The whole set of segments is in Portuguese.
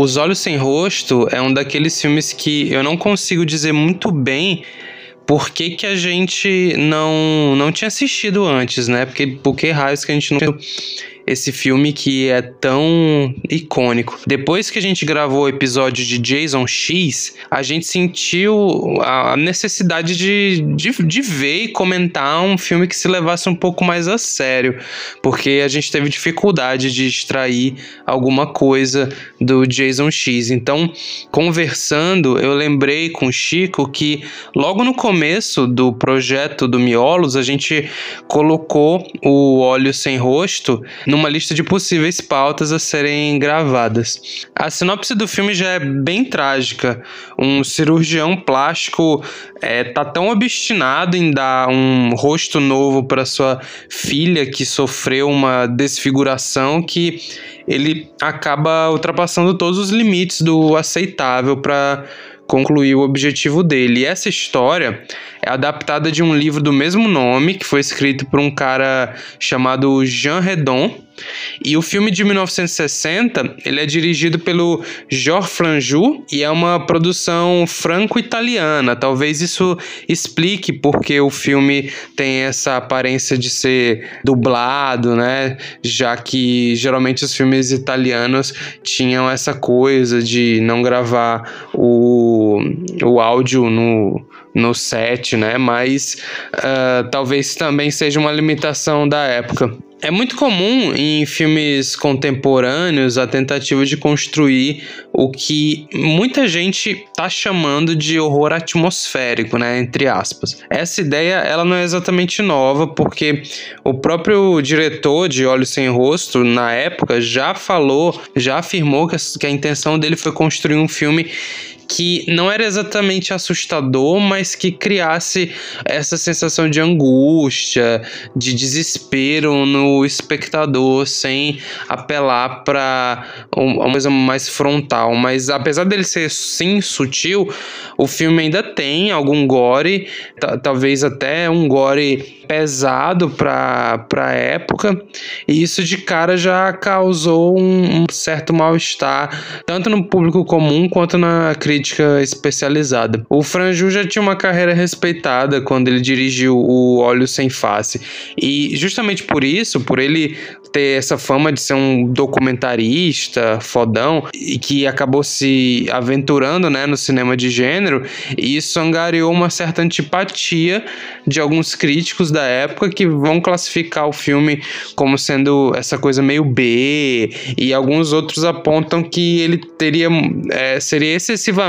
Os Olhos Sem Rosto é um daqueles filmes que eu não consigo dizer muito bem por que, que a gente não, não tinha assistido antes, né? Porque por que raios que a gente não esse filme que é tão icônico. Depois que a gente gravou o episódio de Jason X, a gente sentiu a necessidade de, de, de ver e comentar um filme que se levasse um pouco mais a sério, porque a gente teve dificuldade de extrair alguma coisa do Jason X. Então, conversando, eu lembrei com o Chico que logo no começo do projeto do Miolos, a gente colocou o Óleo Sem Rosto no numa lista de possíveis pautas a serem gravadas. A sinopse do filme já é bem trágica. Um cirurgião plástico é, tá tão obstinado em dar um rosto novo para sua filha que sofreu uma desfiguração que ele acaba ultrapassando todos os limites do aceitável para concluir o objetivo dele. E essa história é adaptada de um livro do mesmo nome, que foi escrito por um cara chamado Jean Redon. E o filme de 1960, ele é dirigido pelo Georges Franju e é uma produção franco-italiana. Talvez isso explique porque o filme tem essa aparência de ser dublado, né? Já que geralmente os filmes italianos tinham essa coisa de não gravar o, o áudio no no set, né? Mas uh, talvez também seja uma limitação da época. É muito comum em filmes contemporâneos a tentativa de construir o que muita gente está chamando de horror atmosférico, né, entre aspas. Essa ideia ela não é exatamente nova, porque o próprio diretor de Olhos Sem Rosto, na época, já falou, já afirmou que a intenção dele foi construir um filme que não era exatamente assustador, mas que criasse essa sensação de angústia, de desespero no espectador, sem apelar para uma coisa mais frontal. Mas apesar dele ser sim sutil, o filme ainda tem algum gore, talvez até um gore pesado para a época, e isso de cara já causou um, um certo mal-estar, tanto no público comum quanto na crítica especializada. O Franju já tinha uma carreira respeitada quando ele dirigiu o Olho Sem Face, e justamente por isso, por ele ter essa fama de ser um documentarista fodão e que acabou se aventurando né, no cinema de gênero, isso angariou uma certa antipatia de alguns críticos da época que vão classificar o filme como sendo essa coisa meio B, e alguns outros apontam que ele teria é, seria excessivamente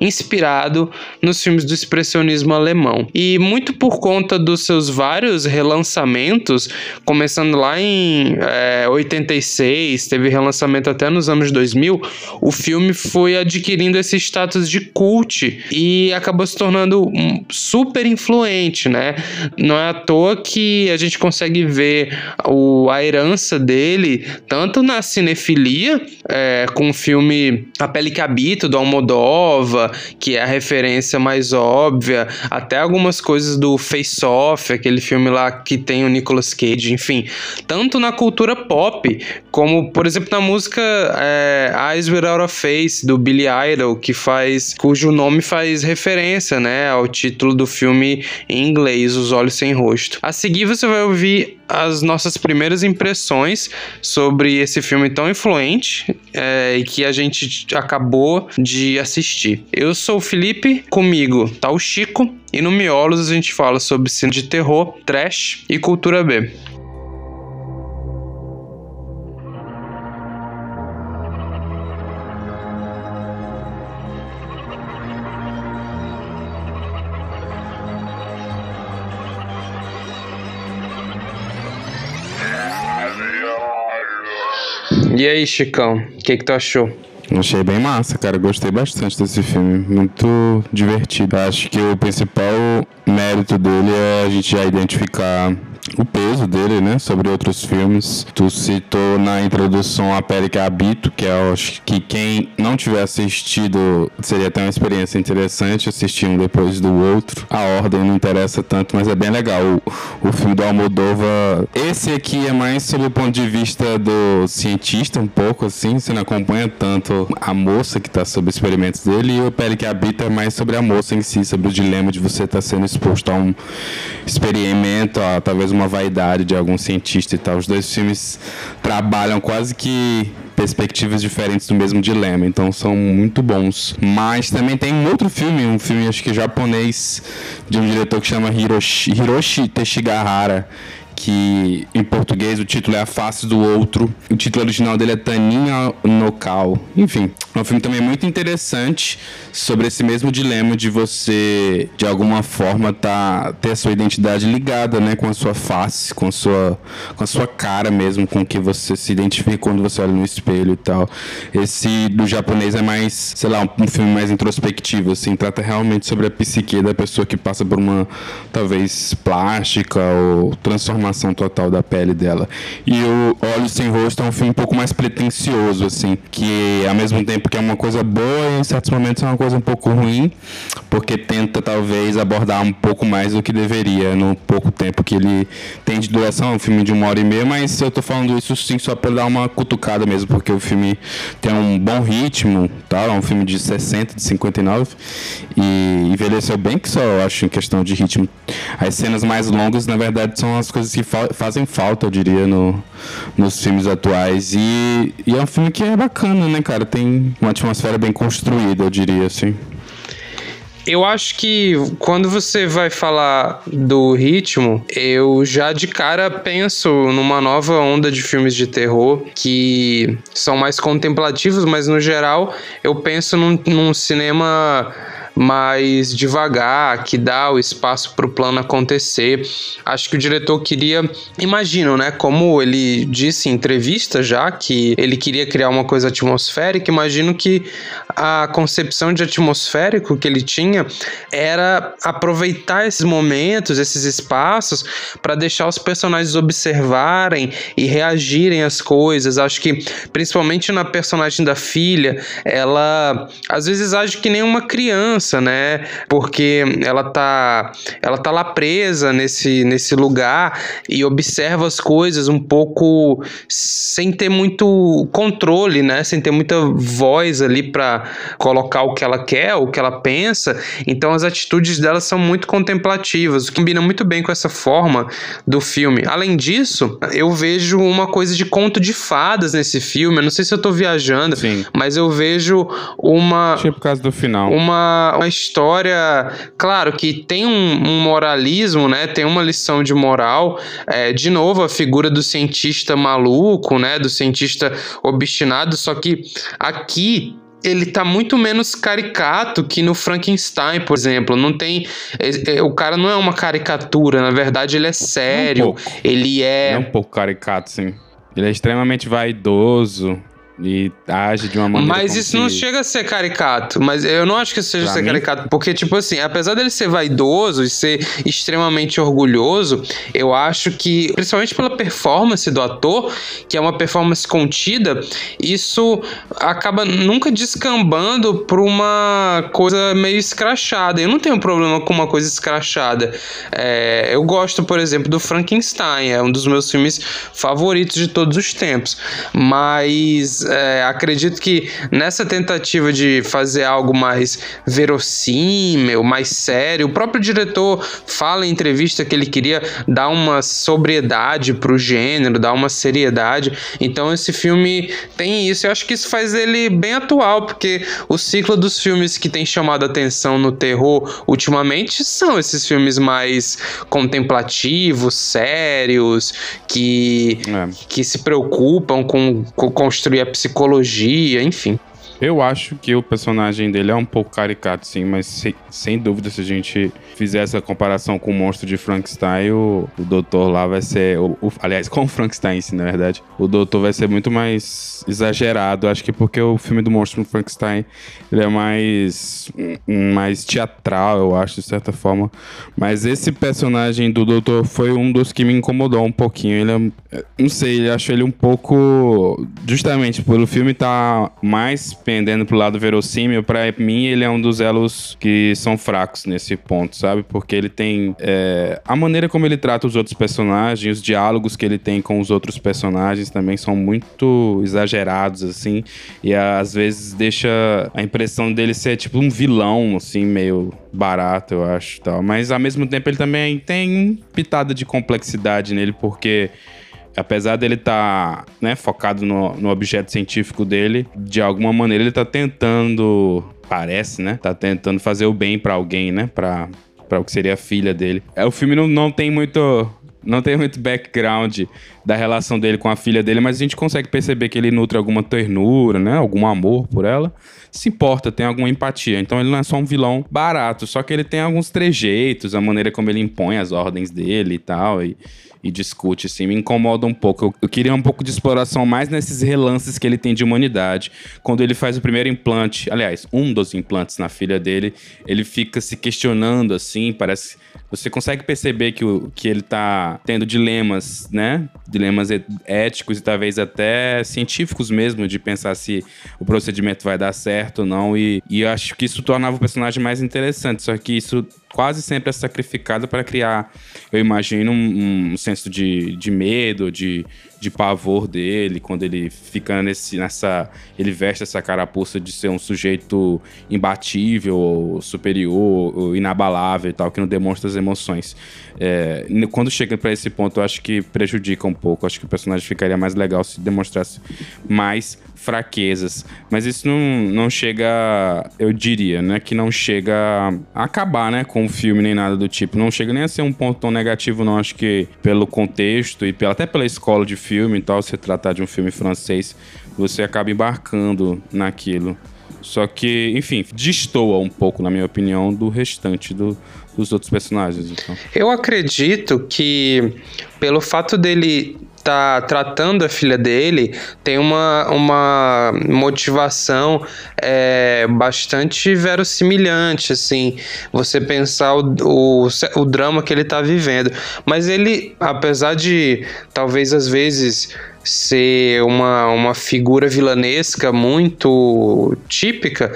inspirado nos filmes do expressionismo alemão. E muito por conta dos seus vários relançamentos, começando lá em é, 86, teve relançamento até nos anos 2000, o filme foi adquirindo esse status de cult e acabou se tornando super influente, né? Não é à toa que a gente consegue ver o, a herança dele tanto na cinefilia, é, com o filme A Pele que Habito, do que é a referência mais óbvia, até algumas coisas do Face Off, aquele filme lá que tem o Nicolas Cage, enfim, tanto na cultura pop, como, por exemplo, na música é, Eyes Without a Face, do Billy Idol, que faz, cujo nome faz referência, né, ao título do filme em inglês, Os Olhos Sem Rosto. A seguir você vai ouvir as nossas primeiras impressões sobre esse filme tão influente é, e que a gente acabou de assistir. Eu sou o Felipe, comigo tá o Chico, e no Miolos a gente fala sobre cinema de terror, trash e cultura B. E aí, Chicão, o que, que tu achou? Achei bem massa, cara. Gostei bastante desse filme. Muito divertido. Acho que o principal mérito dele é a gente já identificar o peso dele, né, sobre outros filmes. Tu citou na introdução a pele que habito, que é acho que quem não tiver assistido seria até uma experiência interessante assistir um depois do outro. A ordem não interessa tanto, mas é bem legal. O, o filme do Almodova, esse aqui é mais sob o ponto de vista do cientista um pouco assim, você não acompanha tanto a moça que está sob experimentos dele e o pele que habita é mais sobre a moça em si, sobre o dilema de você estar tá sendo exposto a um experimento, a talvez uma vaidade de algum cientista e tal. Os dois filmes trabalham quase que perspectivas diferentes do mesmo dilema, então são muito bons. Mas também tem um outro filme, um filme acho que japonês de um diretor que chama Hiroshi, Hiroshi Teshigahara, que em português o título é A Face do Outro. O título original dele é Taninha Nokal. Enfim, é um filme também muito interessante sobre esse mesmo dilema de você, de alguma forma, tá, ter a sua identidade ligada né, com a sua face, com a sua, com a sua cara mesmo, com que você se identifica quando você olha no espelho e tal. Esse do japonês é mais, sei lá, um, um filme mais introspectivo, assim, trata realmente sobre a psique da pessoa que passa por uma, talvez, plástica ou transformação total da pele dela. E o Olhos Sem Rosto é um filme um pouco mais pretencioso, assim, que ao mesmo tempo que é uma coisa boa, em certos momentos é uma coisa um pouco ruim, porque tenta talvez abordar um pouco mais do que deveria no pouco tempo que ele tem de duração. É um filme de uma hora e meia, mas eu tô falando isso sim só para dar uma cutucada mesmo, porque o filme tem um bom ritmo, tá? É um filme de 60, de 59 e envelheceu bem que só, eu acho, em questão de ritmo. As cenas mais longas, na verdade, são as coisas que fa fazem falta, eu diria, no, nos filmes atuais. E, e é um filme que é bacana, né, cara? Tem uma atmosfera bem construída, eu diria, assim. Eu acho que quando você vai falar do ritmo, eu já de cara penso numa nova onda de filmes de terror que são mais contemplativos, mas no geral eu penso num, num cinema mais devagar, que dá o espaço para o plano acontecer. Acho que o diretor queria, imagino, né, como ele disse em entrevista já, que ele queria criar uma coisa atmosférica, imagino que a concepção de atmosférico que ele tinha era aproveitar esses momentos, esses espaços, para deixar os personagens observarem e reagirem às coisas. Acho que, principalmente na personagem da filha, ela às vezes age que nem uma criança criança, né? Porque ela tá, ela tá lá presa nesse, nesse lugar e observa as coisas um pouco sem ter muito controle, né? Sem ter muita voz ali para colocar o que ela quer, o que ela pensa. Então as atitudes dela são muito contemplativas, o que combina muito bem com essa forma do filme. Além disso, eu vejo uma coisa de conto de fadas nesse filme. Eu não sei se eu tô viajando, Sim. mas eu vejo uma. Tipo por causa do final. Uma uma, história, claro, que tem um, um, moralismo, né? Tem uma lição de moral. É, de novo, a figura do cientista maluco, né? Do cientista obstinado, só que aqui ele tá muito menos caricato que no Frankenstein, por exemplo. Não tem. É, é, o cara não é uma caricatura, na verdade, ele é sério. Um ele é. É um pouco caricato, sim. Ele é extremamente vaidoso. E age de uma maneira. Mas isso não chega a ser caricato. Mas eu não acho que isso seja pra ser mim? caricato. Porque, tipo assim, apesar dele ser vaidoso e ser extremamente orgulhoso, eu acho que, principalmente pela performance do ator, que é uma performance contida, isso acaba nunca descambando pra uma coisa meio escrachada. Eu não tenho problema com uma coisa escrachada. É, eu gosto, por exemplo, do Frankenstein. É um dos meus filmes favoritos de todos os tempos. Mas é, acredito que nessa tentativa de fazer algo mais verossímil, mais sério, o próprio diretor fala em entrevista que ele queria dar uma sobriedade pro gênero, dar uma seriedade. Então esse filme tem isso. Eu acho que isso faz ele bem atual, porque o ciclo dos filmes que tem chamado a atenção no terror ultimamente são esses filmes mais contemplativos, sérios, que, é. que se preocupam com, com construir a psicologia, enfim. Eu acho que o personagem dele é um pouco caricato, sim, mas sem, sem dúvida, se a gente fizer essa comparação com o monstro de Frankenstein, o, o doutor lá vai ser. O, o, aliás, com o Frankenstein, sim, na verdade. O doutor vai ser muito mais exagerado. Acho que porque o filme do monstro de Frankenstein ele é mais. mais teatral, eu acho, de certa forma. Mas esse personagem do doutor foi um dos que me incomodou um pouquinho. Ele é. Não sei, eu acho ele um pouco. Justamente pelo filme tá mais pendendo pro lado verossímil, para mim ele é um dos elos que são fracos nesse ponto, sabe? Porque ele tem é, a maneira como ele trata os outros personagens, os diálogos que ele tem com os outros personagens também são muito exagerados assim, e às vezes deixa a impressão dele ser tipo um vilão assim, meio barato, eu acho, tal. Mas ao mesmo tempo ele também tem pitada de complexidade nele porque apesar dele estar tá, né, focado no, no objeto científico dele, de alguma maneira ele está tentando, parece, né? Tá tentando fazer o bem para alguém, né? Para para o que seria a filha dele. É, o filme não, não tem muito não tem muito background da relação dele com a filha dele, mas a gente consegue perceber que ele nutre alguma ternura, né? Algum amor por ela. Se importa, tem alguma empatia. Então ele não é só um vilão barato, só que ele tem alguns trejeitos, a maneira como ele impõe as ordens dele e tal. E, e discute, assim, me incomoda um pouco. Eu, eu, queria um pouco de exploração mais nesses relances que ele tem de humanidade. Quando ele faz o primeiro implante, aliás, um dos implantes na filha dele, ele fica se questionando, assim, parece. Você consegue perceber que, o, que ele tá tendo dilemas, né? Dilemas éticos e talvez até científicos mesmo, de pensar se o procedimento vai dar certo ou não. E, e eu acho que isso tornava o personagem mais interessante. Só que isso quase sempre é sacrificado para criar, eu imagino, um, um senso de, de medo, de, de pavor dele, quando ele fica nesse, nessa. Ele veste essa carapuça de ser um sujeito imbatível, superior, inabalável e tal, que não demonstra as emoções. É, quando chega para esse ponto, eu acho que prejudica um pouco. Eu acho que o personagem ficaria mais legal se demonstrasse mais fraquezas. Mas isso não, não chega, eu diria, né? Que não chega a acabar, né? Com o filme nem nada do tipo. Não chega nem a ser um ponto tão negativo, não. Acho que pelo contexto e pela, até pela escola de filme e tal, se tratar de um filme francês, você acaba embarcando naquilo. Só que, enfim, destoa um pouco, na minha opinião, do restante do, dos outros personagens. Então. Eu acredito que, pelo fato dele tá tratando a filha dele tem uma, uma motivação é, bastante verossimilhante, assim, você pensar o, o, o drama que ele tá vivendo. Mas ele, apesar de talvez às vezes ser uma, uma figura vilanesca muito típica,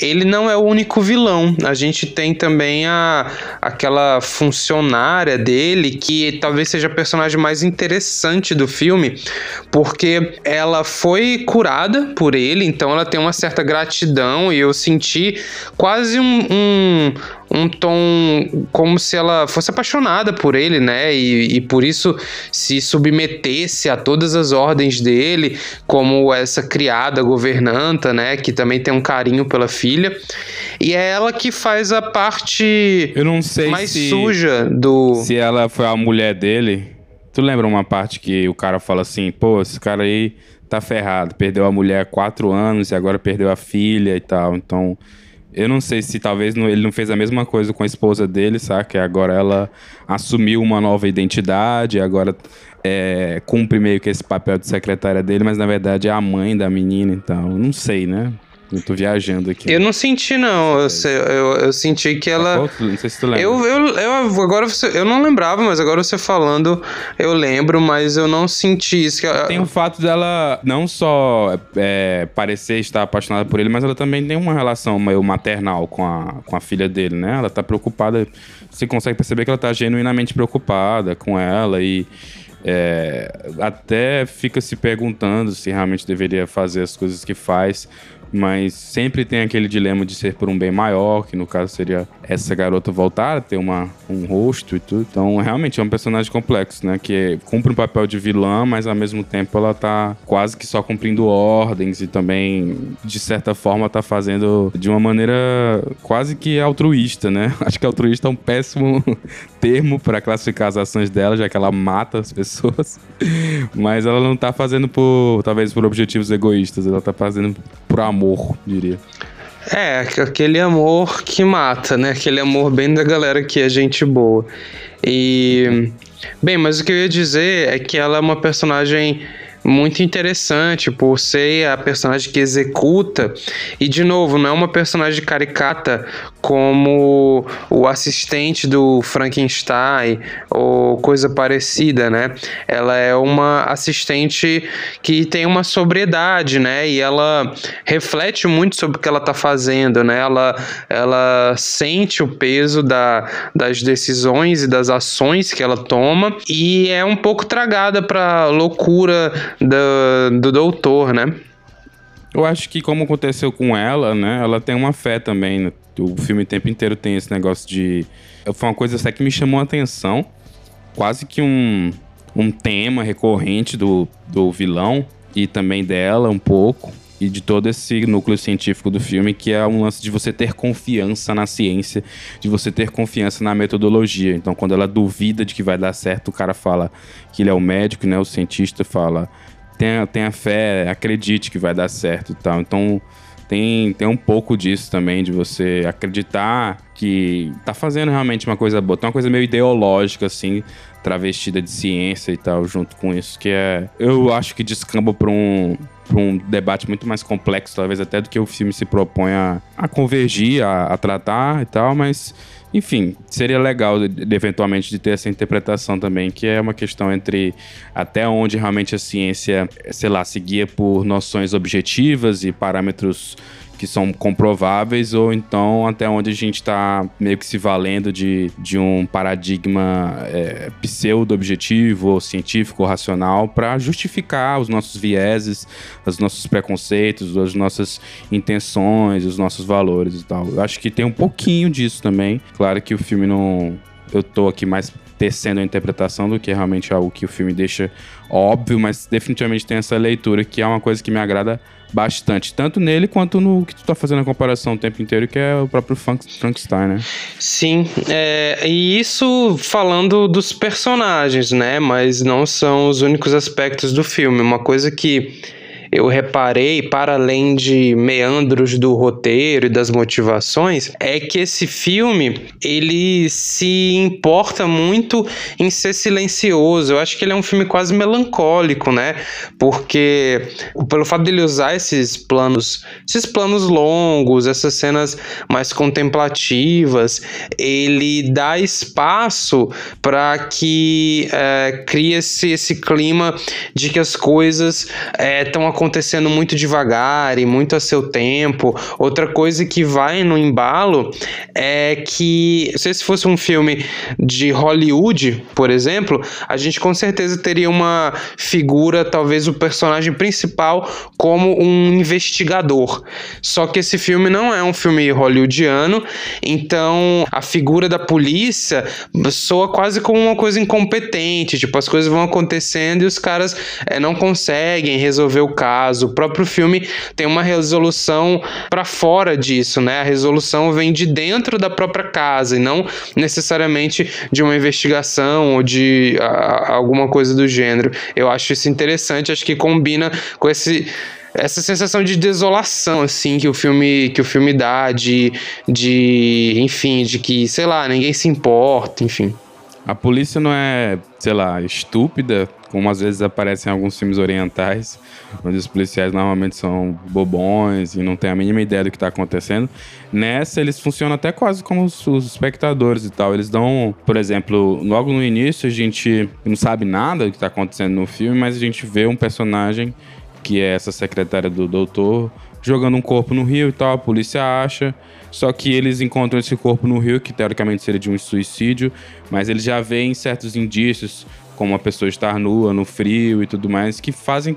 ele não é o único vilão. A gente tem também a, aquela funcionária dele, que talvez seja a personagem mais interessante do filme, porque ela foi curada por ele, então ela tem uma certa gratidão, e eu senti quase um, um um tom como se ela fosse apaixonada por ele, né? E, e por isso se submetesse a todas as ordens dele, como essa criada governanta, né? Que também tem um carinho pela filha. E é ela que faz a parte Eu não sei mais se, suja do. Se ela foi a mulher dele. Tu lembra uma parte que o cara fala assim, pô, esse cara aí tá ferrado, perdeu a mulher há quatro anos e agora perdeu a filha e tal. Então, eu não sei se talvez ele não fez a mesma coisa com a esposa dele, sabe? Que agora ela assumiu uma nova identidade, agora é, cumpre meio que esse papel de secretária dele, mas na verdade é a mãe da menina, então não sei, né? Eu tô viajando aqui. Eu não senti, não. Eu, eu, eu senti que ela. Não sei se tu lembra. Eu, eu, eu, agora você, eu não lembrava, mas agora você falando, eu lembro, mas eu não senti isso. Tem o fato dela não só é, parecer estar apaixonada por ele, mas ela também tem uma relação meio maternal com a, com a filha dele, né? Ela tá preocupada. Você consegue perceber que ela tá genuinamente preocupada com ela e. É, até fica se perguntando se realmente deveria fazer as coisas que faz, mas sempre tem aquele dilema de ser por um bem maior, que no caso seria essa garota voltar a ter uma, um rosto e tudo. Então, realmente é um personagem complexo, né? Que cumpre um papel de vilã, mas ao mesmo tempo ela tá quase que só cumprindo ordens e também, de certa forma, tá fazendo de uma maneira quase que altruísta, né? Acho que altruísta é um péssimo termo para classificar as ações dela, já que ela mata as pessoas. mas ela não tá fazendo por, talvez, por objetivos egoístas, ela tá fazendo por por amor, diria. É, aquele amor que mata, né? Aquele amor bem da galera que é gente boa. E. Bem, mas o que eu ia dizer é que ela é uma personagem muito interessante por ser a personagem que executa e de novo não é uma personagem caricata como o assistente do Frankenstein ou coisa parecida, né? Ela é uma assistente que tem uma sobriedade, né? E ela reflete muito sobre o que ela está fazendo, né? Ela, ela sente o peso da, das decisões e das ações que ela toma e é um pouco tragada para loucura do, do doutor, né? Eu acho que como aconteceu com ela, né? Ela tem uma fé também. O filme o tempo inteiro tem esse negócio de... Foi uma coisa até que me chamou a atenção. Quase que um, um tema recorrente do, do vilão e também dela um pouco e de todo esse núcleo científico do filme, que é um lance de você ter confiança na ciência, de você ter confiança na metodologia. Então, quando ela duvida de que vai dar certo, o cara fala que ele é o médico, né? O cientista fala: tenha, tenha fé, acredite que vai dar certo e tal. Então, tem, tem um pouco disso também, de você acreditar que tá fazendo realmente uma coisa boa. Tem uma coisa meio ideológica, assim, travestida de ciência e tal, junto com isso, que é. Eu acho que descamba pra um, pra um debate muito mais complexo, talvez até do que o filme se propõe a, a convergir, a, a tratar e tal, mas. Enfim, seria legal eventualmente de ter essa interpretação também, que é uma questão entre até onde realmente a ciência, sei lá, se guia por noções objetivas e parâmetros que são comprováveis, ou então até onde a gente está meio que se valendo de, de um paradigma é, pseudo-objetivo, ou científico, racional, para justificar os nossos vieses, os nossos preconceitos, as nossas intenções, os nossos valores e tal. Eu acho que tem um pouquinho disso também. Claro que o filme não. Eu tô aqui mais tecendo a interpretação do que realmente algo que o filme deixa óbvio, mas definitivamente tem essa leitura que é uma coisa que me agrada bastante, tanto nele quanto no que tu tá fazendo a comparação o tempo inteiro, que é o próprio Frankenstein, né? Sim, é, e isso falando dos personagens, né? Mas não são os únicos aspectos do filme. Uma coisa que eu reparei, para além de meandros do roteiro e das motivações, é que esse filme ele se importa muito em ser silencioso. Eu acho que ele é um filme quase melancólico, né? Porque pelo fato dele usar esses planos, esses planos longos, essas cenas mais contemplativas, ele dá espaço para que é, crie-se esse clima de que as coisas estão é, acontecendo muito devagar e muito a seu tempo. Outra coisa que vai no embalo é que, se esse fosse um filme de Hollywood, por exemplo, a gente com certeza teria uma figura, talvez o personagem principal, como um investigador. Só que esse filme não é um filme hollywoodiano, então a figura da polícia soa quase como uma coisa incompetente. Tipo, as coisas vão acontecendo e os caras é, não conseguem resolver o caso caso. O próprio filme tem uma resolução para fora disso, né? A resolução vem de dentro da própria casa e não necessariamente de uma investigação ou de alguma coisa do gênero. Eu acho isso interessante, acho que combina com esse essa sensação de desolação assim que o filme que o filme dá de de enfim de que sei lá ninguém se importa enfim a polícia não é sei lá estúpida como às vezes aparece em alguns filmes orientais, onde os policiais normalmente são bobões e não têm a mínima ideia do que está acontecendo. Nessa, eles funcionam até quase como os, os, espectadores e tal. Eles dão, por exemplo, logo no início a gente não sabe nada do que está acontecendo no filme, mas a gente vê um personagem que é essa secretária do doutor jogando um corpo no rio e tal, a polícia acha. Só que eles encontram esse corpo no rio, que teoricamente seria de um suicídio, mas eles já veem certos indícios como a pessoa estar nua no frio e tudo mais, que fazem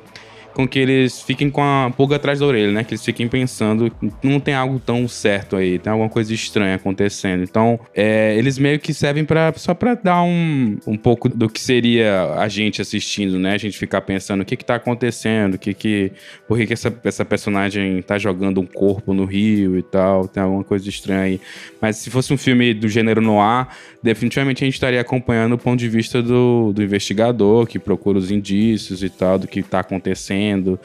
com que eles fiquem com a pulga atrás da orelha, né? Que eles fiquem pensando, não tem algo tão certo aí, tem alguma coisa estranha acontecendo. Então, é, eles meio que servem para só para dar um, um pouco do que seria a gente assistindo, né? A gente ficar pensando o que que tá acontecendo, o que que, por que, que essa, essa personagem tá jogando um corpo no rio e tal, tem alguma coisa estranha aí. Mas se fosse um filme do gênero noir, definitivamente a gente estaria acompanhando o ponto de vista do, do investigador que procura os indícios e tal, do que tá acontecendo acontecendo,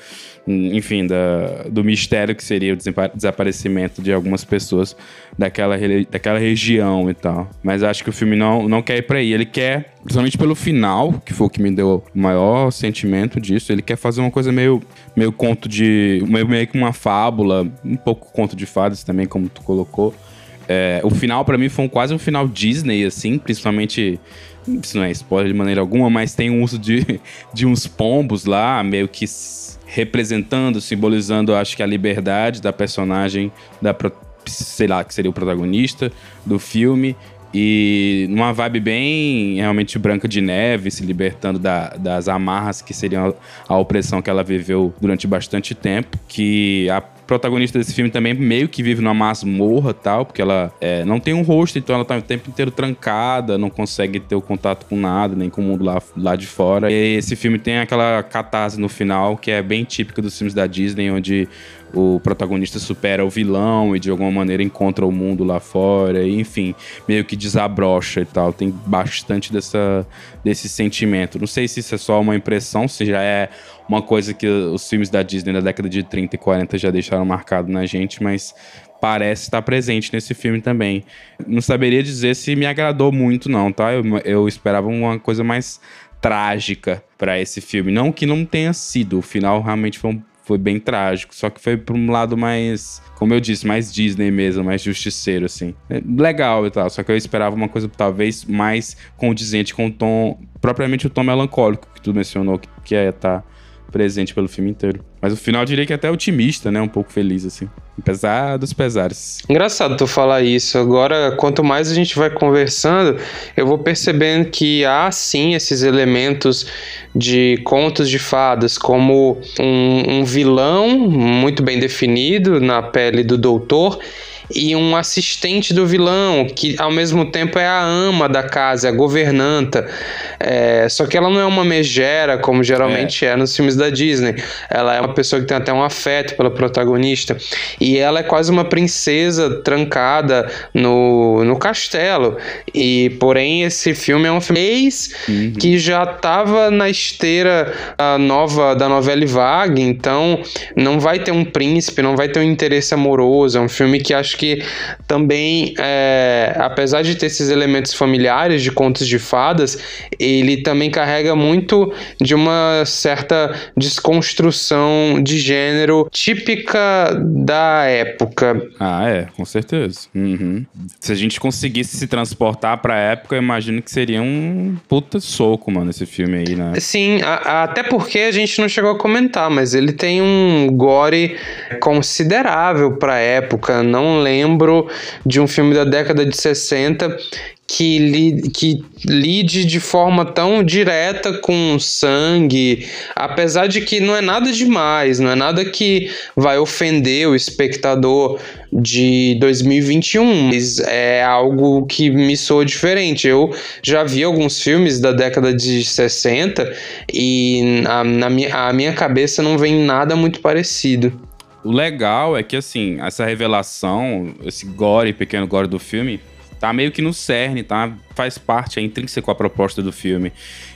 enfim, da, do mistério que seria o desaparecimento de algumas pessoas daquela, daquela região e tal. Mas acho que o filme não, não quer ir pra aí. Ele quer, principalmente pelo final, que foi o que me deu o maior sentimento disso, ele quer fazer uma coisa meio, meio conto de. meio, meio que uma fábula, um pouco conto de fadas também, como tu colocou. É, o final, para mim, foi um, quase um final Disney, assim, principalmente. Isso não é spoiler de maneira alguma, mas tem um uso de, de uns pombos lá, meio que representando, simbolizando, acho que a liberdade da personagem, da, sei lá, que seria o protagonista do filme. E numa vibe bem realmente branca de neve, se libertando da, das amarras que seriam a, opressão que ela viveu durante bastante tempo. Que a protagonista desse filme também meio que vive numa masmorra tal, porque ela é, não tem um rosto, então ela tá o tempo inteiro trancada, não consegue ter o contato com nada, nem com o mundo lá, lá de fora. E esse filme tem aquela catarse no final, que é bem típica dos filmes da Disney, onde o protagonista supera o vilão e de alguma maneira encontra o mundo lá fora, e, enfim, meio que desabrocha e tal. Tem bastante dessa, desse sentimento. Não sei se isso é só uma impressão, se já é uma coisa que os filmes da Disney da década de 30 e 40 já deixaram marcado na gente, mas parece estar presente nesse filme também. Não saberia dizer se me agradou muito, não, tá? Eu, eu esperava uma coisa mais trágica para esse filme. Não que não tenha sido, o final realmente foi, um, foi bem trágico, só que foi para um lado mais, como eu disse, mais Disney mesmo, mais justiceiro, assim. É legal e tal, só que eu esperava uma coisa talvez mais condizente com o tom, propriamente o tom melancólico que tu mencionou, que, que é. Tá presente pelo filme inteiro. Mas o final eu diria que é até otimista, né? Um pouco feliz, assim. Apesar dos pesares. Engraçado tu falar isso. Agora, quanto mais a gente vai conversando, eu vou percebendo que há sim esses elementos de contos de fadas, como um, um vilão muito bem definido na pele do doutor e um assistente do vilão, que ao mesmo tempo é a ama da casa, a governanta. É, só que ela não é uma megera, como geralmente é. é. nos filmes da Disney. Ela é uma pessoa que tem até um afeto pela protagonista. E ela é quase uma princesa trancada no, no castelo. E, porém, esse filme é um filme uhum. que já estava na esteira nova da novela Vague, então não vai ter um príncipe, não vai ter um interesse amoroso. É um filme que acho que também, é, apesar de ter esses elementos familiares de contos de fadas, ele também carrega muito de uma certa desconstrução de gênero típica da época. Ah, é, com certeza. Uhum. Se a gente conseguisse se transportar pra época, eu imagino que seria um puta soco, mano, esse filme aí, né? Sim, a, a, até porque a gente não chegou a comentar, mas ele tem um gore considerável pra época. Não lembro de um filme da década de 60 que, li, que lide de forma tão direta com sangue, apesar de que não é nada demais, não é nada que vai ofender o espectador de 2021, mas é algo que me soa diferente. Eu já vi alguns filmes da década de 60 e a, na minha, a minha cabeça não vem nada muito parecido. O legal é que, assim, essa revelação, esse gore, pequeno gore do filme, tá meio que no cerne, tá? Faz parte, é intrínseco à proposta do filme.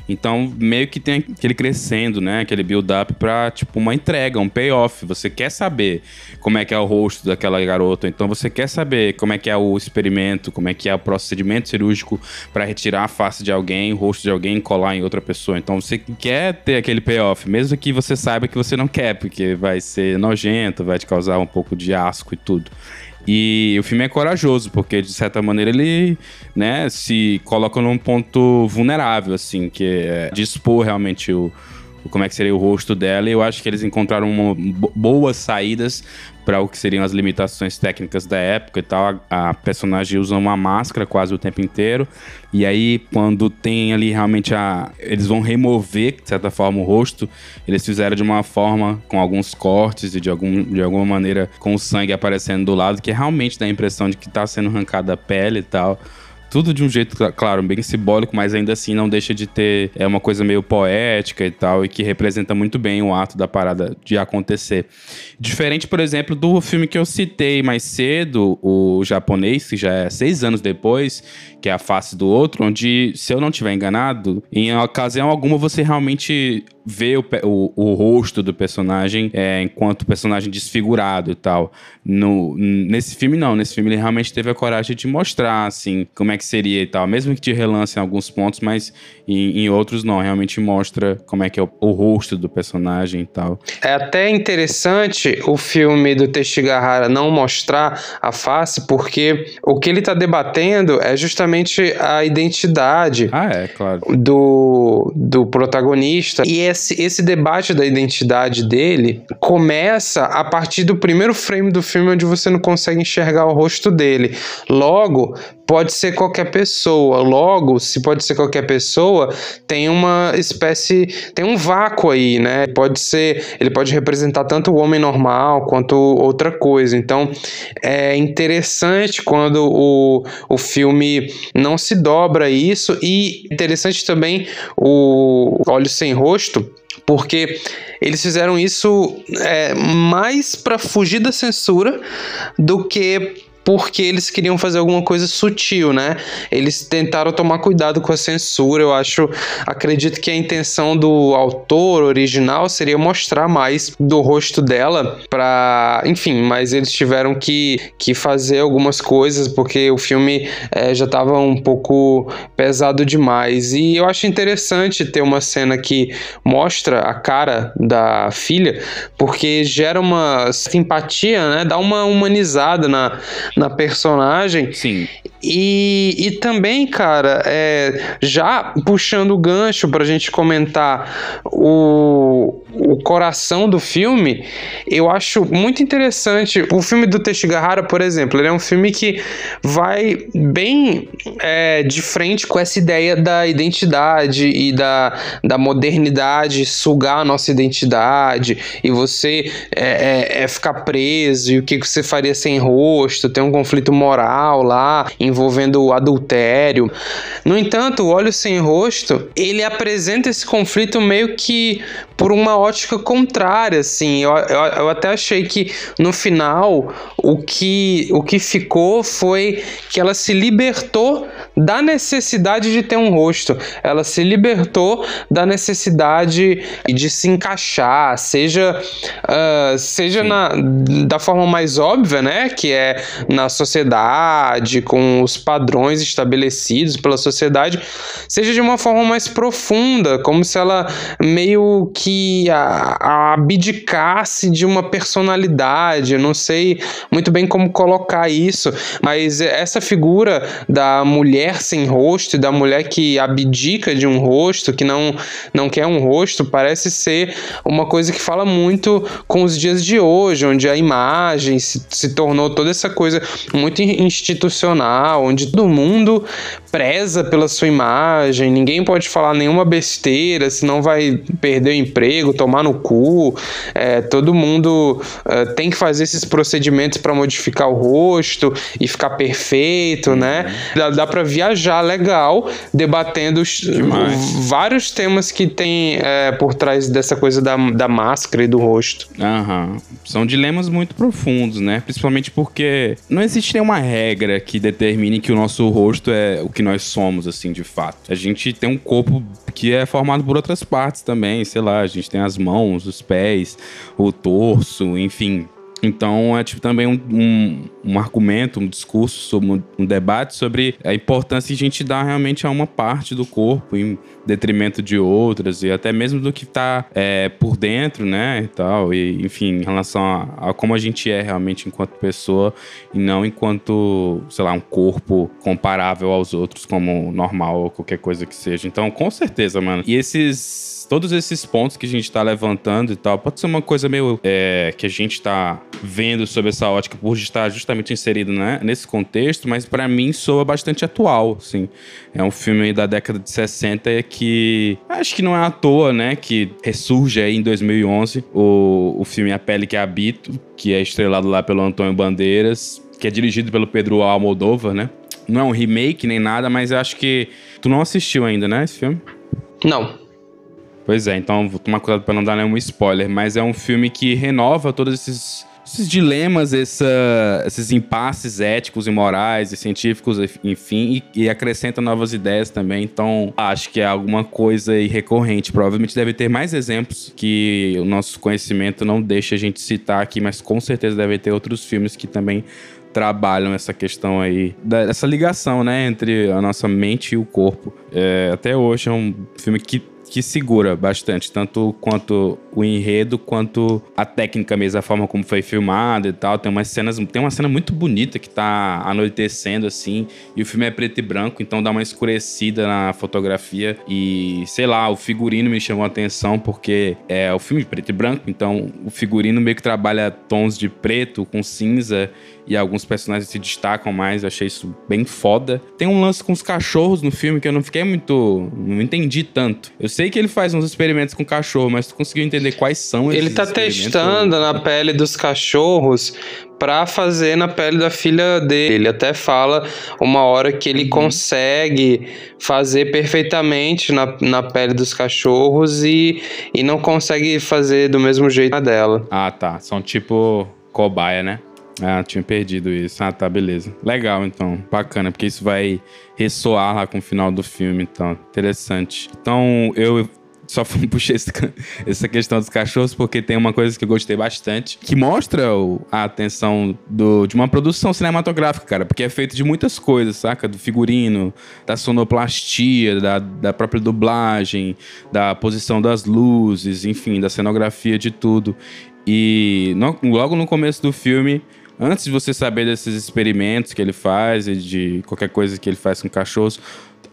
Então, meio que tem aquele crescendo, né? Aquele build-up pra, tipo, uma entrega, um payoff. Você quer saber como é que é o rosto daquela garota. Então, você quer saber como é que é o experimento, como é que é o procedimento cirúrgico para retirar a face de alguém, o rosto de alguém colar em outra pessoa. Então, você quer ter aquele payoff, mesmo que você saiba que você não quer, porque vai ser nojento, vai te causar um pouco de asco e tudo. E o filme é corajoso, porque de certa maneira ele, né, se coloca num ponto vulnerável, assim, que é dispor realmente o, como é que seria o rosto dela, e eu acho que eles encontraram uma, boas saídas para o que seriam as limitações técnicas da época e tal. A, a, personagem usa uma máscara quase o tempo inteiro, e aí quando tem ali realmente a. Eles vão remover, de certa forma, o rosto, eles fizeram de uma forma com alguns cortes e de, algum, de alguma maneira com o sangue aparecendo do lado, que realmente dá a impressão de que está sendo arrancada a pele e tal tudo de um jeito, claro, bem simbólico, mas ainda assim não deixa de ter é uma coisa meio poética e tal, e que representa muito bem o ato da parada de acontecer. Diferente, por exemplo, do filme que eu citei mais cedo, o japonês, que já é seis anos depois, que é A Face do Outro, onde, se eu não tiver enganado, em ocasião alguma você realmente vê o, o, o rosto do personagem é, enquanto personagem desfigurado e tal. No, nesse filme, não. Nesse filme, ele realmente teve a coragem de mostrar, assim, como é que seria e tal. Mesmo que te relance em alguns pontos, mas em, em outros não. Realmente mostra como é que é o, o, rosto do personagem e tal. É até interessante o filme do Teshigahara não mostrar a face, porque o que ele está debatendo é justamente a identidade ah, é, claro. do, do protagonista. E esse, esse debate da identidade dele começa a partir do primeiro frame do filme onde você não consegue enxergar o rosto dele. Logo, pode ser qualquer pessoa. Logo, se pode ser qualquer pessoa, tem uma espécie, tem um vácuo aí, né? Pode ser, ele pode representar tanto o homem normal quanto outra coisa. Então, é interessante quando o, o filme não se dobra isso e interessante também o Olhos Sem Rosto, porque eles fizeram isso é, mais para fugir da censura do que porque eles queriam fazer alguma coisa sutil, né? Eles tentaram tomar cuidado com a censura. Eu acho, acredito que a intenção do autor original seria mostrar mais do rosto dela para, enfim, mas eles tiveram que, que fazer algumas coisas porque o filme é, já estava um pouco pesado demais. E eu acho interessante ter uma cena que mostra a cara da filha, porque gera uma simpatia, né? Dá uma humanizada na na personagem. Sim. E, e também, cara, é, já puxando o gancho pra gente comentar o, o coração do filme, eu acho muito interessante. O filme do Teshigahara, por exemplo, ele é um filme que vai bem é, de frente com essa ideia da identidade e da, da modernidade sugar a nossa identidade e você é, é, é ficar preso e o que você faria sem rosto, tem um conflito moral lá, envolvendo adultério. No entanto, o Olho Sem Rosto, ele apresenta esse conflito meio que por uma ótica contrária, assim. Eu, eu, eu, até achei que no final o que, o que ficou foi que ela se libertou da necessidade de ter um rosto. Ela se libertou da necessidade de se encaixar, seja, uh, seja na, da forma mais óbvia, né? Que é na sociedade, com os padrões estabelecidos pela sociedade, seja de uma forma mais profunda, como se ela meio que a, a abdicasse de uma personalidade. Eu não sei muito bem como colocar isso, mas essa figura da mulher sem rosto da mulher que abdica de um rosto, que não, não quer um rosto, parece ser uma coisa que fala muito com os dias de hoje, onde a imagem se, se tornou toda essa coisa muito institucional, onde todo mundo preza pela sua imagem, ninguém pode falar nenhuma besteira, senão vai perder o emprego, tomar no cu. É, todo mundo é, tem que fazer esses procedimentos para modificar o rosto e ficar perfeito, né? Uhum. Dá, dá para viajar legal, debatendo vários temas que tem é, por trás dessa coisa da, da máscara e do rosto. Uhum. São dilemas muito profundos, né? Principalmente porque não existe nenhuma regra que determine que o nosso rosto é o que nós somos, assim, de fato. A gente tem um corpo que é formado por outras partes também, sei lá, a gente tem as mãos, os pés, o torso, enfim. Então é tipo também um, um, um argumento, um discurso, sobre, um, debate sobre a importância de a gente dar realmente a uma parte do corpo em detrimento de outras e até mesmo do que está é, por dentro, né, e tal. E, enfim, em relação a, a, como a gente é realmente enquanto pessoa e não enquanto, sei lá, um corpo comparável aos outros como normal ou qualquer coisa que seja. Então, com certeza, mano. E esses todos esses pontos que a gente está levantando e tal, pode ser uma coisa meio é, que a gente está vendo sobre essa ótica por estar justamente inserido né, nesse contexto, mas para mim soa bastante atual, assim. É um filme da década de 60 que acho que não é à toa, né, que ressurge aí em 2011 o, o filme A Pele que Habito, que é estrelado lá pelo Antônio Bandeiras, que é dirigido pelo Pedro Almodóvar, né? Não é um remake nem nada, mas eu acho que tu não assistiu ainda, né, esse filme? Não. Pois é, então vou tomar cuidado para não dar nenhum spoiler, mas é um filme que renova todos esses esses dilemas, essa, esses impasses éticos e morais e científicos, enfim, e, e acrescenta novas ideias também. Então, acho que é alguma coisa recorrente. Provavelmente deve ter mais exemplos que o nosso conhecimento não deixa a gente citar aqui, mas com certeza deve ter outros filmes que também trabalham essa questão aí, dessa ligação, né, entre a nossa mente e o corpo. É, até hoje é um filme que que segura bastante, tanto quanto o enredo, quanto a técnica mesmo, a forma como foi filmado e tal. Tem umas cenas, tem uma cena muito bonita que tá anoitecendo assim, e o filme é preto e branco, então dá uma escurecida na fotografia e, sei lá, o figurino me chamou a atenção porque é o filme preto e branco, então o figurino meio que trabalha tons de preto com cinza e alguns personagens se destacam mais, eu achei isso bem foda. Tem um lance com os cachorros no filme que eu não fiquei muito. não entendi tanto. Eu sei que ele faz uns experimentos com cachorro, mas tu conseguiu entender quais são esses Ele tá testando na pele dos cachorros para fazer na pele da filha dele. Ele até fala uma hora que ele uhum. consegue fazer perfeitamente na, na pele dos cachorros e, e não consegue fazer do mesmo jeito na dela. Ah, tá. São tipo cobaia, né? Ah, tinha perdido isso. Ah, tá, beleza. Legal, então. Bacana, porque isso vai ressoar lá com o final do filme, então. Interessante. Então, eu só puxei essa questão dos cachorros porque tem uma coisa que eu gostei bastante, que mostra o, a atenção do, de uma produção cinematográfica, cara, porque é feito de muitas coisas, saca? Do figurino, da sonoplastia, da, da própria dublagem, da posição das luzes, enfim, da cenografia de tudo. E no, logo no começo do filme antes de você saber desses experimentos que ele faz e de qualquer coisa que ele faz com cachorros,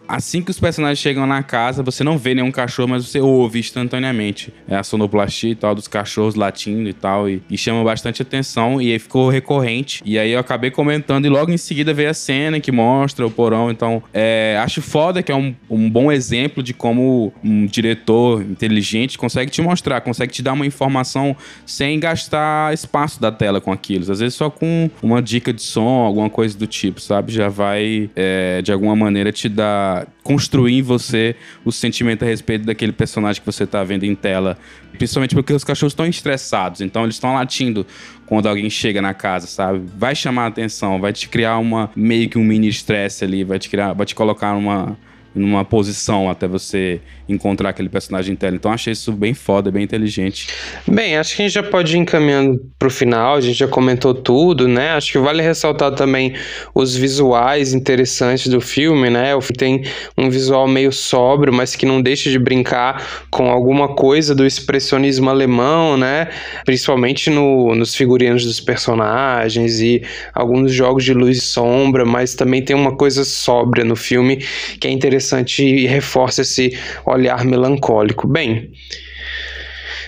assim que os personagens chegam na casa, você não vê nenhum cachorro, mas você ouve instantaneamente. É a sonoplastia e tal dos cachorros latindo e tal. E, e chama bastante atenção. E aí ficou recorrente. E aí eu acabei comentando e logo em seguida veio a cena que mostra o porão. Então, é, acho foda que é um, um bom exemplo de como um diretor inteligente consegue te mostrar, consegue te dar uma informação sem gastar espaço da tela com aquilo. Às vezes só com uma dica de som, alguma coisa do tipo, sabe? Já vai, é, de alguma maneira, te dar construir em você o sentimento a respeito daquele personagem que você está vendo em tela. Principalmente porque os cachorros estão estressados, então eles estão latindo quando alguém chega na casa, sabe? Vai chamar a atenção, vai te criar uma meio que um mini estresse ali, vai te criar, vai te colocar numa numa posição até você encontrar aquele personagem tela. Então achei isso bem foda, bem inteligente. Bem, acho que a gente já pode ir encaminhando pro final, a gente já comentou tudo, né? Acho que vale ressaltar também os visuais interessantes do filme, né? O filme tem um visual meio sóbrio, mas que não deixa de brincar com alguma coisa do expressionismo alemão, né? Principalmente no, nos figurinos dos personagens e alguns jogos de luz e sombra, mas também tem uma coisa sóbria no filme que é interessante interessante e reforça esse olhar melancólico. Bem,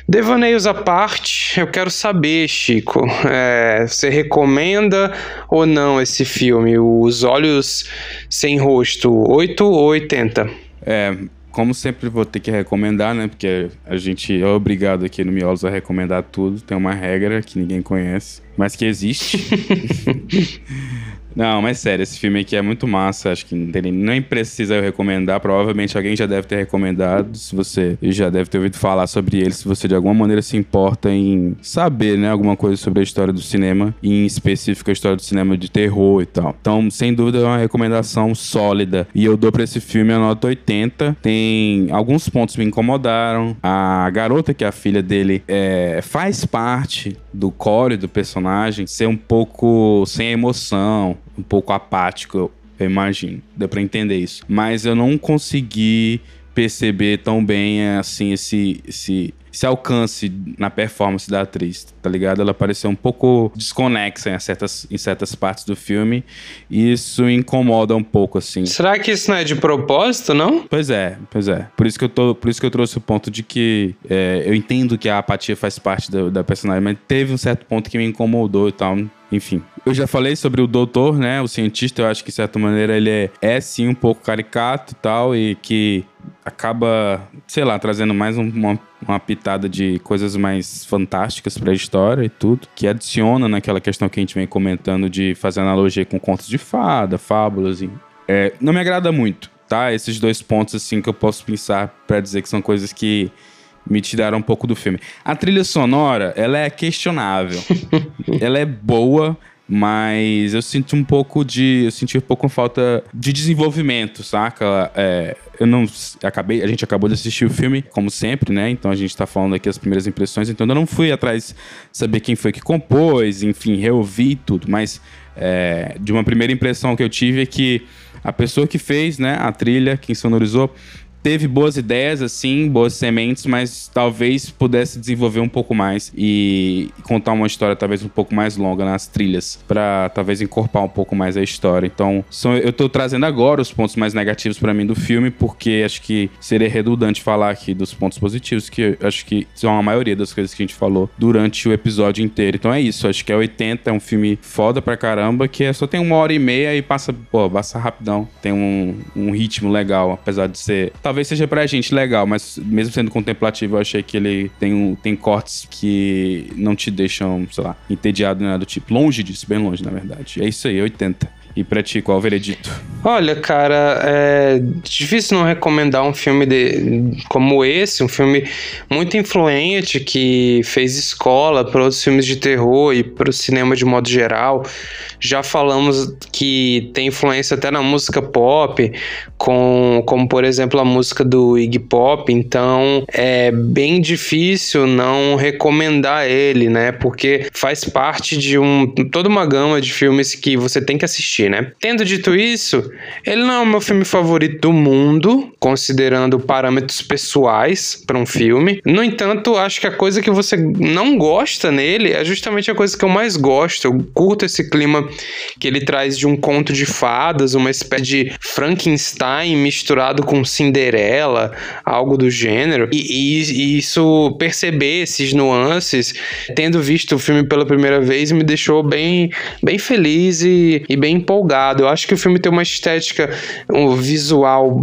Devaneios à parte, eu quero saber, Chico, é, você recomenda ou não esse filme, Os Olhos Sem Rosto, 8 ou 80? É, como sempre vou ter que recomendar, né? Porque a gente é obrigado aqui no Miolos a recomendar tudo. Tem uma regra que ninguém conhece, mas que existe. Não, mas sério, esse filme aqui é muito massa. Acho que nem precisa eu recomendar. Provavelmente alguém já deve ter recomendado. Se você já deve ter ouvido falar sobre ele, se você de alguma maneira se importa em saber, né, alguma coisa sobre a história do cinema, em específico a história do cinema de terror e tal. Então, sem dúvida, é uma recomendação sólida. E eu dou pra esse filme a nota 80. Tem alguns pontos que me incomodaram. A garota, que é a filha dele, é, faz parte do core do personagem ser um pouco sem emoção, um pouco apático, eu, imagino. Deu pra entender isso. Mas eu não consegui perceber tão bem assim esse, esse, esse alcance na performance da atriz, tá ligado? Ela pareceu um pouco desconexa em certas, em certas partes do filme e isso incomoda um pouco, assim. Será que isso não é de propósito, não? Pois é, pois é. Por isso que eu, tô, por isso que eu trouxe o ponto de que é, eu entendo que a apatia faz parte da, da personagem, mas teve um certo ponto que me incomodou e tal. Enfim, eu já falei sobre o doutor, né? O cientista, eu acho que de certa maneira ele é, é sim um pouco caricato e tal, e que acaba, sei lá, trazendo mais um, uma, uma pitada de coisas mais fantásticas para a história e tudo, que adiciona naquela questão que a gente vem comentando de fazer analogia com contos de fada, fábulas. E, é, não me agrada muito, tá? Esses dois pontos, assim, que eu posso pensar para dizer que são coisas que me tiraram um pouco do filme. A trilha sonora, ela é questionável. ela é boa, mas eu sinto um pouco de. Eu senti um pouco falta de desenvolvimento, saca? É, eu não. Acabei, a gente acabou de assistir o filme, como sempre, né? Então a gente tá falando aqui as primeiras impressões, então eu não fui atrás saber quem foi que compôs, enfim, reouvi tudo, mas é, de uma primeira impressão que eu tive é que a pessoa que fez, né, a trilha, quem sonorizou, teve boas ideias, assim, boas sementes, mas talvez pudesse desenvolver um pouco mais e contar uma história talvez um pouco mais longa nas trilhas, para talvez encorpar um pouco mais a história. Então, são, eu tô trazendo agora os pontos mais negativos para mim do filme, porque acho que seria redundante falar aqui dos pontos positivos, que acho que são a maioria das coisas que a gente falou durante o episódio inteiro. Então é isso, acho que é 80, é um filme foda pra caramba, que é, só tem uma hora e meia e passa, pô, passa rapidão. Tem um, um ritmo legal, apesar de ser talvez seja pra gente legal, mas mesmo sendo contemplativo, eu achei que ele tem, um, tem cortes que não te deixam, sei lá, entediado, nada do tipo. Longe disso, bem longe, na verdade. É isso aí, 80. E pra ti, qual o veredito? Olha, cara, é difícil não recomendar um filme de, como esse, um filme muito influente que fez escola para outros filmes de terror e para o cinema de modo geral. Já falamos que tem influência até na música pop, com, como por exemplo a música do Iggy Pop, então é bem difícil não recomendar ele, né? Porque faz parte de um, toda uma gama de filmes que você tem que assistir assistir, né? Tendo dito isso, ele não é o meu filme favorito do mundo, considerando parâmetros pessoais para um filme. No entanto, acho que a coisa que você não gosta nele é justamente a coisa que eu mais gosto. Eu curto esse clima que ele traz de um conto de fadas, uma espécie de Frankenstein misturado com Cinderela, algo do gênero. E, e, e isso, perceber esses nuances, tendo visto o filme pela primeira vez, me deixou bem, bem feliz e, e bem empolgado. Eu acho que o filme tem uma estética, um visual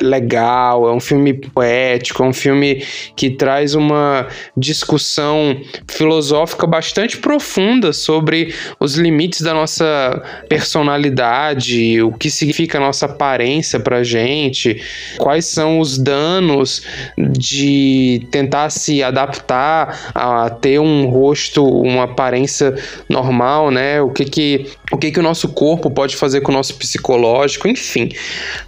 legal, é um filme poético, é um filme que traz uma discussão filosófica bastante profunda sobre os limites da nossa personalidade, o que significa a nossa aparência pra gente, quais são os danos de tentar se adaptar a ter um rosto, uma aparência normal, né? O que que o que que o nosso corpo pode fazer com o nosso psicológico, enfim,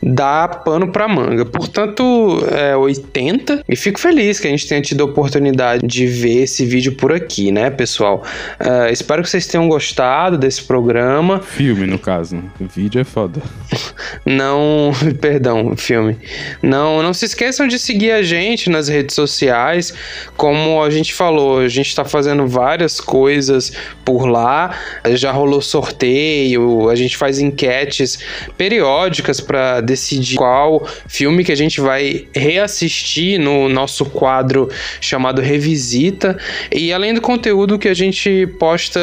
dá pano para manga. Portanto, é 80 e fico feliz que a gente tenha tido a oportunidade de ver esse vídeo por aqui, né, pessoal? Uh, espero que vocês tenham gostado desse programa. Filme, no caso. O vídeo é foda. não, perdão, filme. Não, não se esqueçam de seguir a gente nas redes sociais. Como a gente falou, a gente está fazendo várias coisas por lá. Já rolou sorteio, a gente faz enquetes periódicas para decidir qual filme que a gente vai reassistir no nosso quadro chamado Revisita. E além do conteúdo que a gente posta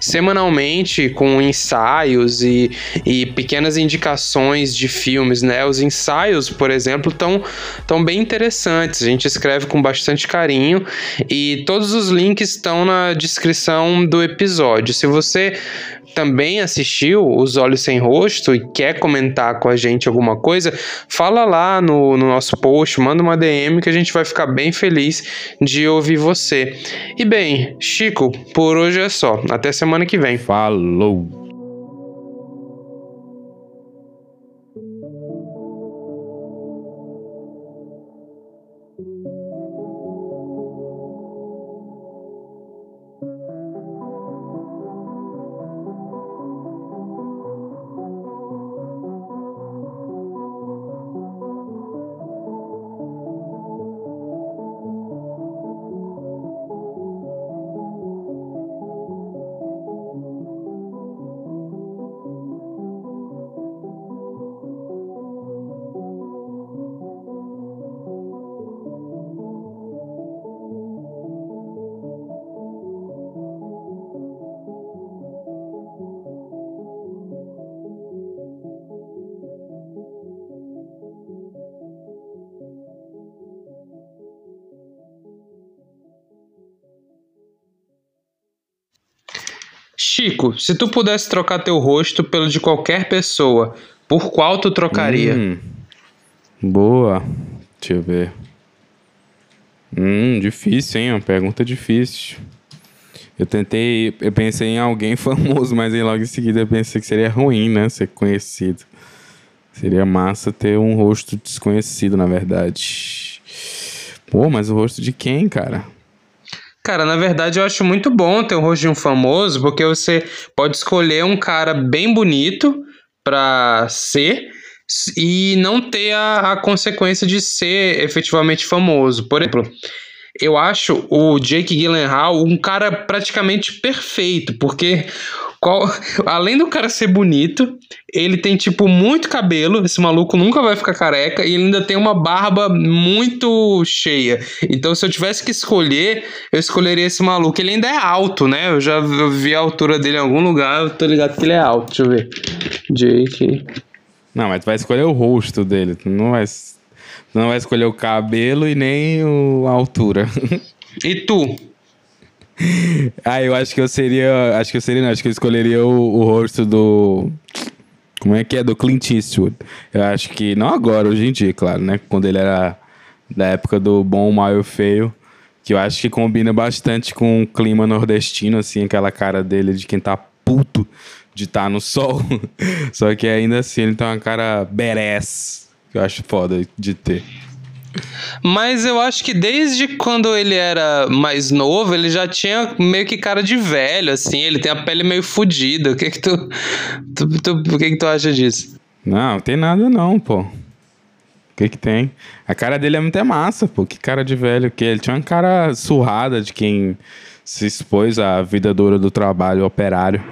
semanalmente com ensaios e, e pequenas indicações de filmes, né? Os ensaios, por exemplo, estão tão bem interessantes. A gente escreve com bastante carinho e todos os links estão na descrição do episódio. Se você também assistiu Os Olhos Sem Rosto e quer comentar com a gente alguma coisa, fala lá no, no nosso post, manda uma DM que a gente vai ficar bem feliz de ouvir você. E bem, Chico, por hoje é só. Até semana que vem. Falou! Chico, se tu pudesse trocar teu rosto pelo de qualquer pessoa, por qual tu trocaria? Hum, boa. Deixa eu ver. Hum, difícil, hein? Uma pergunta difícil. Eu tentei, eu pensei em alguém famoso, mas aí logo em seguida eu pensei que seria ruim, né? Ser conhecido. Seria massa ter um rosto desconhecido, na verdade. Pô, mas o rosto de quem, cara? Cara, na verdade eu acho muito bom ter o rosto de um famoso, porque você pode escolher um cara bem bonito pra ser e não ter a, a consequência de ser efetivamente famoso. Por exemplo, eu acho o Jake Gyllenhaal um cara praticamente perfeito, porque qual, além do cara ser bonito, ele tem tipo muito cabelo, esse maluco nunca vai ficar careca e ele ainda tem uma barba muito cheia. Então se eu tivesse que escolher, eu escolheria esse maluco. Ele ainda é alto, né? Eu já vi a altura dele em algum lugar, eu tô ligado que ele é alto. Deixa eu ver. Jake não, mas tu vai escolher o rosto dele. Tu não vai, tu não vai escolher o cabelo e nem o, a altura. E tu? ah, eu acho que eu seria. Acho que eu seria, não. Acho que eu escolheria o, o rosto do. Como é que é? Do Clint Eastwood. Eu acho que. Não agora, hoje em dia, claro, né? Quando ele era da época do bom, mal e feio. Que eu acho que combina bastante com o clima nordestino, assim, aquela cara dele de quem tá puto de estar tá no sol. Só que ainda assim ele tem uma cara badass, que eu acho foda de ter. Mas eu acho que desde quando ele era mais novo, ele já tinha meio que cara de velho, assim. Ele tem a pele meio fodida. O que que tu, tu, tu, o que que tu acha disso? Não, não tem nada não, pô. O que que tem? A cara dele é muito massa, pô. Que cara de velho que ele tinha uma cara surrada de quem se expôs à vida dura do trabalho operário.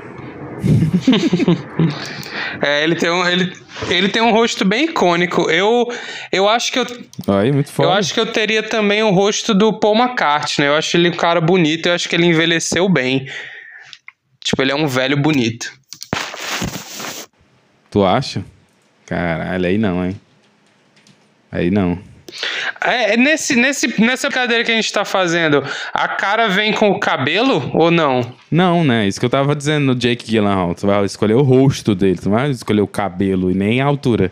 é, ele tem um, ele, ele tem um rosto bem icônico. Eu, eu acho que eu. Aí, muito foda. Eu acho que eu teria também o rosto do Paul McCartney. Eu acho ele um cara bonito. Eu acho que ele envelheceu bem. Tipo, ele é um velho bonito. Tu acha? Caralho, aí não, hein? Aí não. É, nesse, nesse, nessa brincadeira que a gente tá fazendo, a cara vem com o cabelo ou não? Não, né? Isso que eu tava dizendo no Jake Gyllenhaal. Tu vai escolher o rosto dele, tu não vai escolher o cabelo e nem a altura.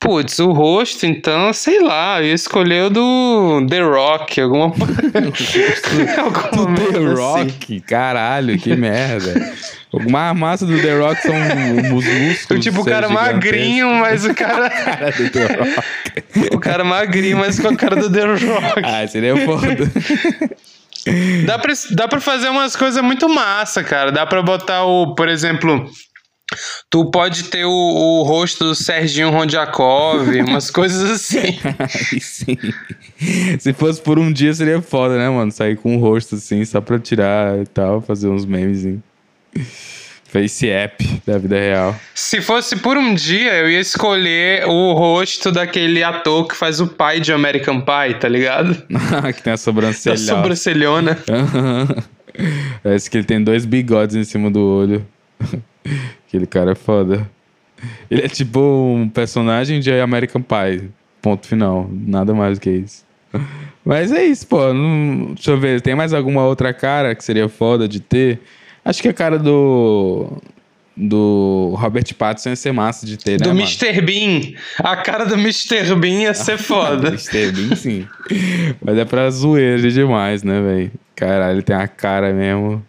Putz, o rosto, então, sei lá, eu ia escolher o do The Rock, alguma Do The assim. Rock? Caralho, que merda. O mais massa do The Rock são os músculos. Tipo, o cara magrinho, mas o cara. cara do The Rock. o cara magrinho, mas com a cara do The Rock. Ah, seria foda. Dá pra, dá pra fazer umas coisas muito massa, cara. Dá pra botar o, por exemplo, Tu pode ter o, o rosto do Serginho Rondiakov, umas coisas assim. sim. Se fosse por um dia seria foda, né, mano? Sair com o rosto assim, só pra tirar e tal, fazer uns memes. Face app da vida real. Se fosse por um dia, eu ia escolher o rosto daquele ator que faz o pai de American Pie, tá ligado? que tem a sobrancelha. A sobrancelhona. Parece que ele tem dois bigodes em cima do olho. Aquele cara é foda. Ele é tipo um personagem de American Pie. Ponto final. Nada mais do que isso. Mas é isso, pô. Não... Deixa eu ver. Tem mais alguma outra cara que seria foda de ter? Acho que a cara do. Do Robert Pattinson ia ser massa de ter, né? Do Mr. Bean. A cara do Mr. Bean ia ser foda. Mr. Bean, sim. Mas é pra zoeira demais, né, velho? Caralho, ele tem a cara mesmo.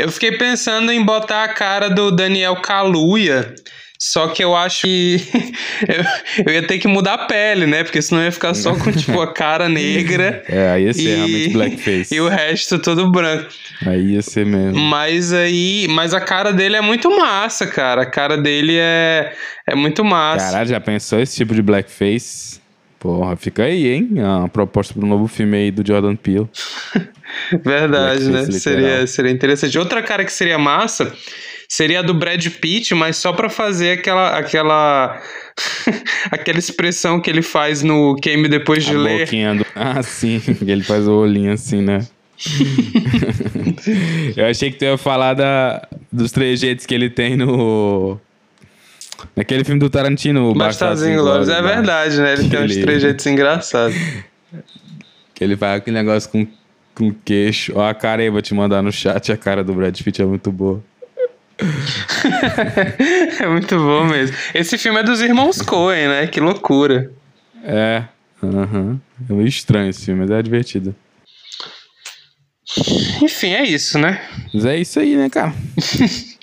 Eu fiquei pensando em botar a cara do Daniel Kaluuya. Só que eu acho que eu, eu, ia ter que mudar a pele, né? Porque senão ia ficar só com, tipo, a cara negra. É, aí ia ser e, realmente blackface. E o resto todo branco. Aí ia ser mesmo. Mas aí. Mas a cara dele é muito massa, cara. A cara dele é, é muito massa. Caralho, já pensou esse tipo de blackface? Porra, fica aí, hein? A proposta para um novo filme aí do Jordan Peele. Verdade, né? Seria, seria interessante. Outra cara que seria massa seria a do Brad Pitt, mas só para fazer aquela aquela aquela expressão que ele faz no Queime Depois de a Ler. Do... Ah, sim, ele faz o olhinho assim, né? Eu achei que tu ia falar da, dos trejeitos que ele tem no Naquele filme do Tarantino, Bastardos Inglórios. É né? verdade, né? Ele tem uns trejeitos engraçados. Que ele faz aquele negócio com, com queixo. Ó, a cara aí, vou te mandar no chat. A cara do Brad Pitt é muito boa. é muito bom mesmo. Esse filme é dos irmãos Coen, né? Que loucura. É. Uhum. É meio estranho esse filme, mas é divertido. Enfim, é isso, né? Mas é isso aí, né, cara?